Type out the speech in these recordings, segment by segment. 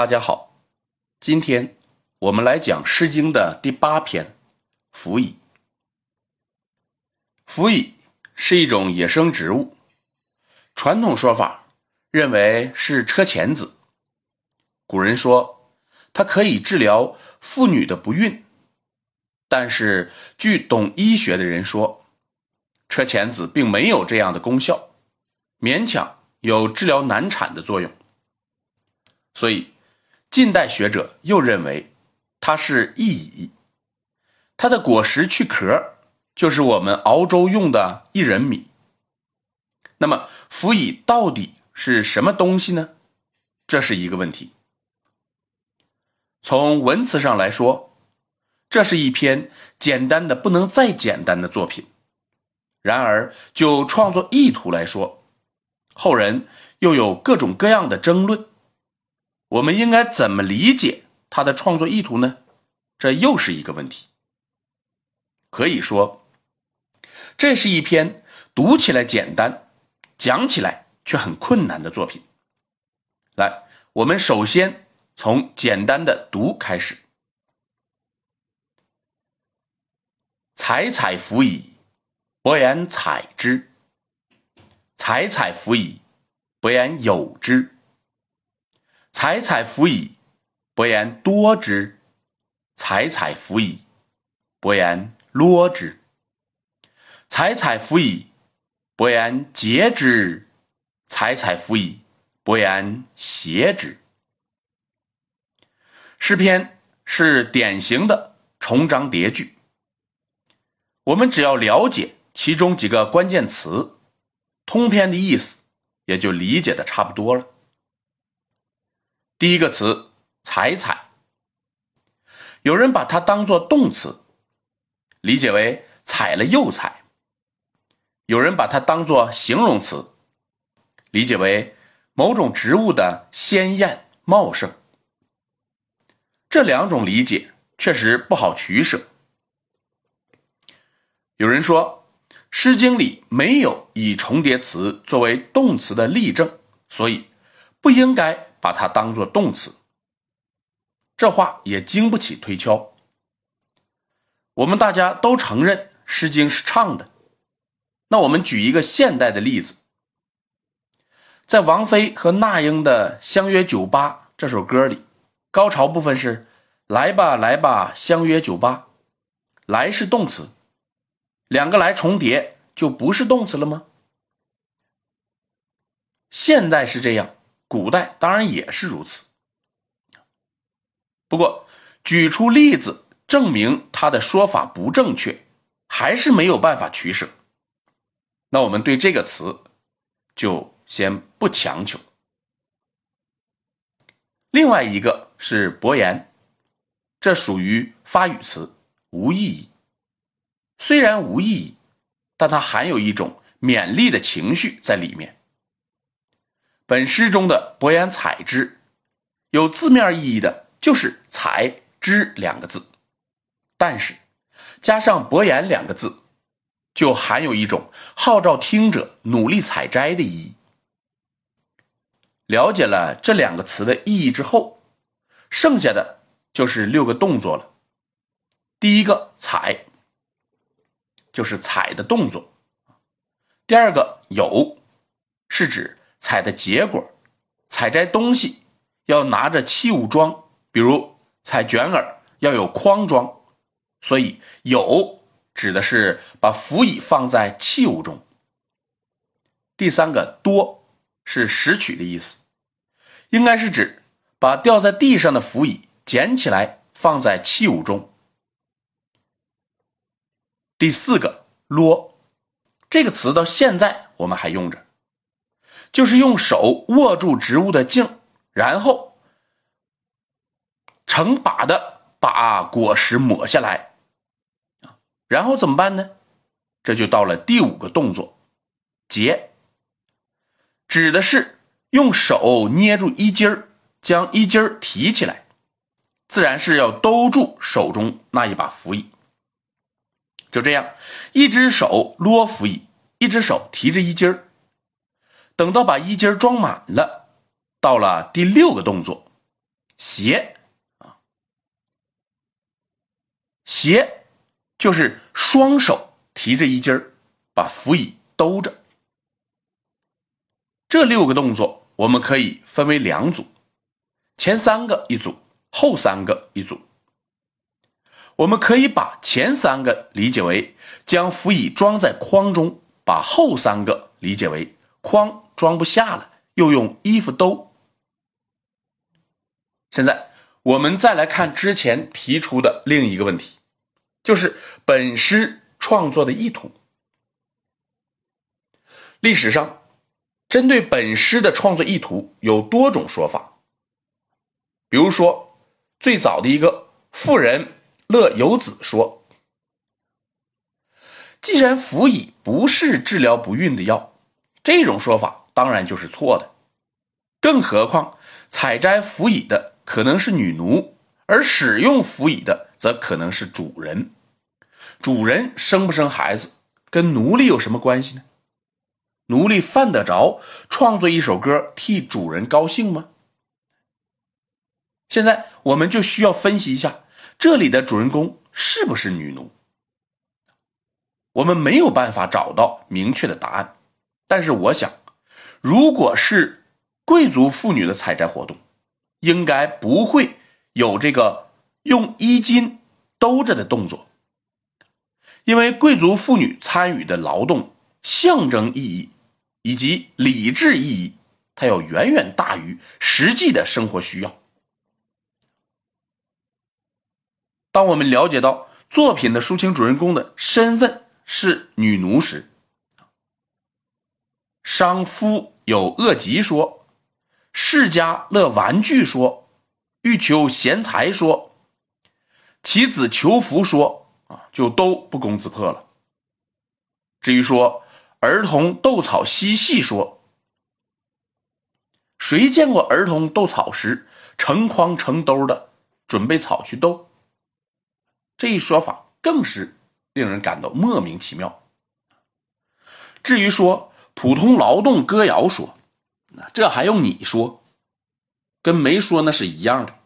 大家好，今天我们来讲《诗经》的第八篇《辅以》。辅以是一种野生植物，传统说法认为是车前子。古人说它可以治疗妇女的不孕，但是据懂医学的人说，车前子并没有这样的功效，勉强有治疗难产的作用。所以。近代学者又认为它是薏苡，它的果实去壳就是我们熬粥用的薏仁米。那么辅以到底是什么东西呢？这是一个问题。从文词上来说，这是一篇简单的不能再简单的作品。然而就创作意图来说，后人又有各种各样的争论。我们应该怎么理解他的创作意图呢？这又是一个问题。可以说，这是一篇读起来简单，讲起来却很困难的作品。来，我们首先从简单的读开始：“采采辅以，伯言采之；采采辅以，伯言有之。”采采辅以，伯言多之；采采辅以，伯言啰之；采采辅以，伯言节之；采采辅以，伯言谐之。诗篇是典型的重章叠句，我们只要了解其中几个关键词，通篇的意思也就理解的差不多了。第一个词“采采”，有人把它当做动词，理解为采了又采；有人把它当做形容词，理解为某种植物的鲜艳茂盛。这两种理解确实不好取舍。有人说，《诗经》里没有以重叠词作为动词的例证，所以不应该。把它当做动词，这话也经不起推敲。我们大家都承认《诗经》是唱的，那我们举一个现代的例子，在王菲和那英的《相约九八》这首歌里，高潮部分是“来吧，来吧，相约九八”，“来”是动词，两个“来”重叠就不是动词了吗？现代是这样。古代当然也是如此，不过举出例子证明他的说法不正确，还是没有办法取舍。那我们对这个词就先不强求。另外一个是伯言，这属于发语词，无意义。虽然无意义，但它含有一种勉励的情绪在里面。本诗中的“伯言采之”，有字面意义的，就是“采之”两个字，但是加上“伯言”两个字，就含有一种号召听者努力采摘的意义。了解了这两个词的意义之后，剩下的就是六个动作了。第一个“采”，就是采的动作；第二个“有”，是指。采的结果，采摘东西要拿着器物装，比如采卷耳要有筐装，所以有指的是把辅以放在器物中。第三个多是拾取的意思，应该是指把掉在地上的辅以捡起来放在器物中。第四个啰这个词到现在我们还用着。就是用手握住植物的茎，然后成把的把果实抹下来，然后怎么办呢？这就到了第五个动作，结，指的是用手捏住衣襟儿，将衣襟儿提起来，自然是要兜住手中那一把辅以。就这样，一只手捋辅以，一只手提着衣襟儿。等到把衣襟装满了，到了第六个动作，斜啊，携就是双手提着衣襟，把扶椅兜着。这六个动作我们可以分为两组，前三个一组，后三个一组。我们可以把前三个理解为将扶椅装在筐中，把后三个理解为筐装不下了，又用衣服兜。现在我们再来看之前提出的另一个问题，就是本诗创作的意图。历史上，针对本诗的创作意图有多种说法。比如说，最早的一个妇人。乐游子说：“既然辅以不是治疗不孕的药，这种说法当然就是错的。更何况采摘辅以的可能是女奴，而使用辅以的则可能是主人。主人生不生孩子，跟奴隶有什么关系呢？奴隶犯得着创作一首歌替主人高兴吗？现在我们就需要分析一下。”这里的主人公是不是女奴？我们没有办法找到明确的答案。但是我想，如果是贵族妇女的采摘活动，应该不会有这个用衣襟兜着的动作，因为贵族妇女参与的劳动象征意义以及理智意义，它要远远大于实际的生活需要。当我们了解到作品的抒情主人公的身份是女奴时，商夫有恶疾说，世家乐玩具说，欲求贤才说，其子求福说啊，就都不攻自破了。至于说儿童斗草嬉戏说，谁见过儿童斗草时成筐成兜的准备草去斗？这一说法更是令人感到莫名其妙。至于说普通劳动歌谣说，那这还用你说？跟没说那是一样的。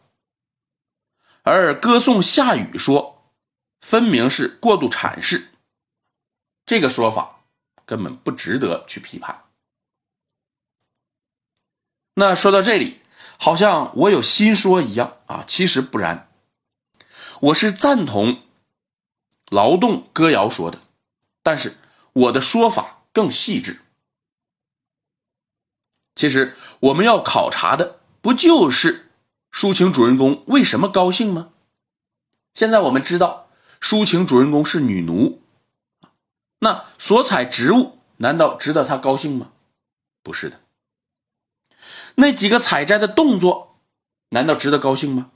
而歌颂下雨说，分明是过度阐释。这个说法根本不值得去批判。那说到这里，好像我有新说一样啊，其实不然。我是赞同劳动歌谣说的，但是我的说法更细致。其实我们要考察的不就是抒情主人公为什么高兴吗？现在我们知道抒情主人公是女奴，那所采植物难道值得她高兴吗？不是的。那几个采摘的动作难道值得高兴吗？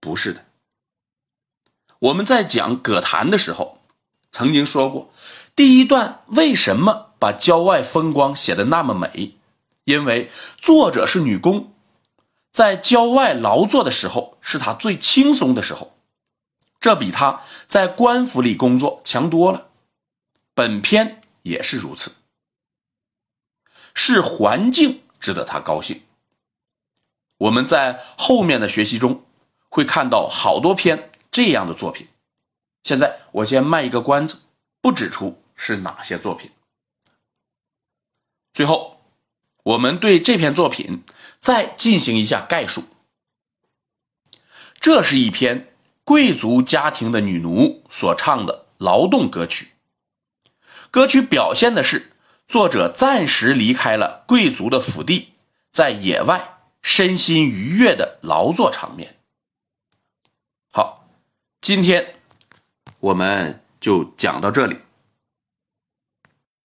不是的。我们在讲葛谭的时候，曾经说过，第一段为什么把郊外风光写的那么美？因为作者是女工，在郊外劳作的时候是她最轻松的时候，这比她在官府里工作强多了。本篇也是如此，是环境值得她高兴。我们在后面的学习中会看到好多篇。这样的作品，现在我先卖一个关子，不指出是哪些作品。最后，我们对这篇作品再进行一下概述。这是一篇贵族家庭的女奴所唱的劳动歌曲，歌曲表现的是作者暂时离开了贵族的府邸，在野外身心愉悦的劳作场面。好。今天我们就讲到这里。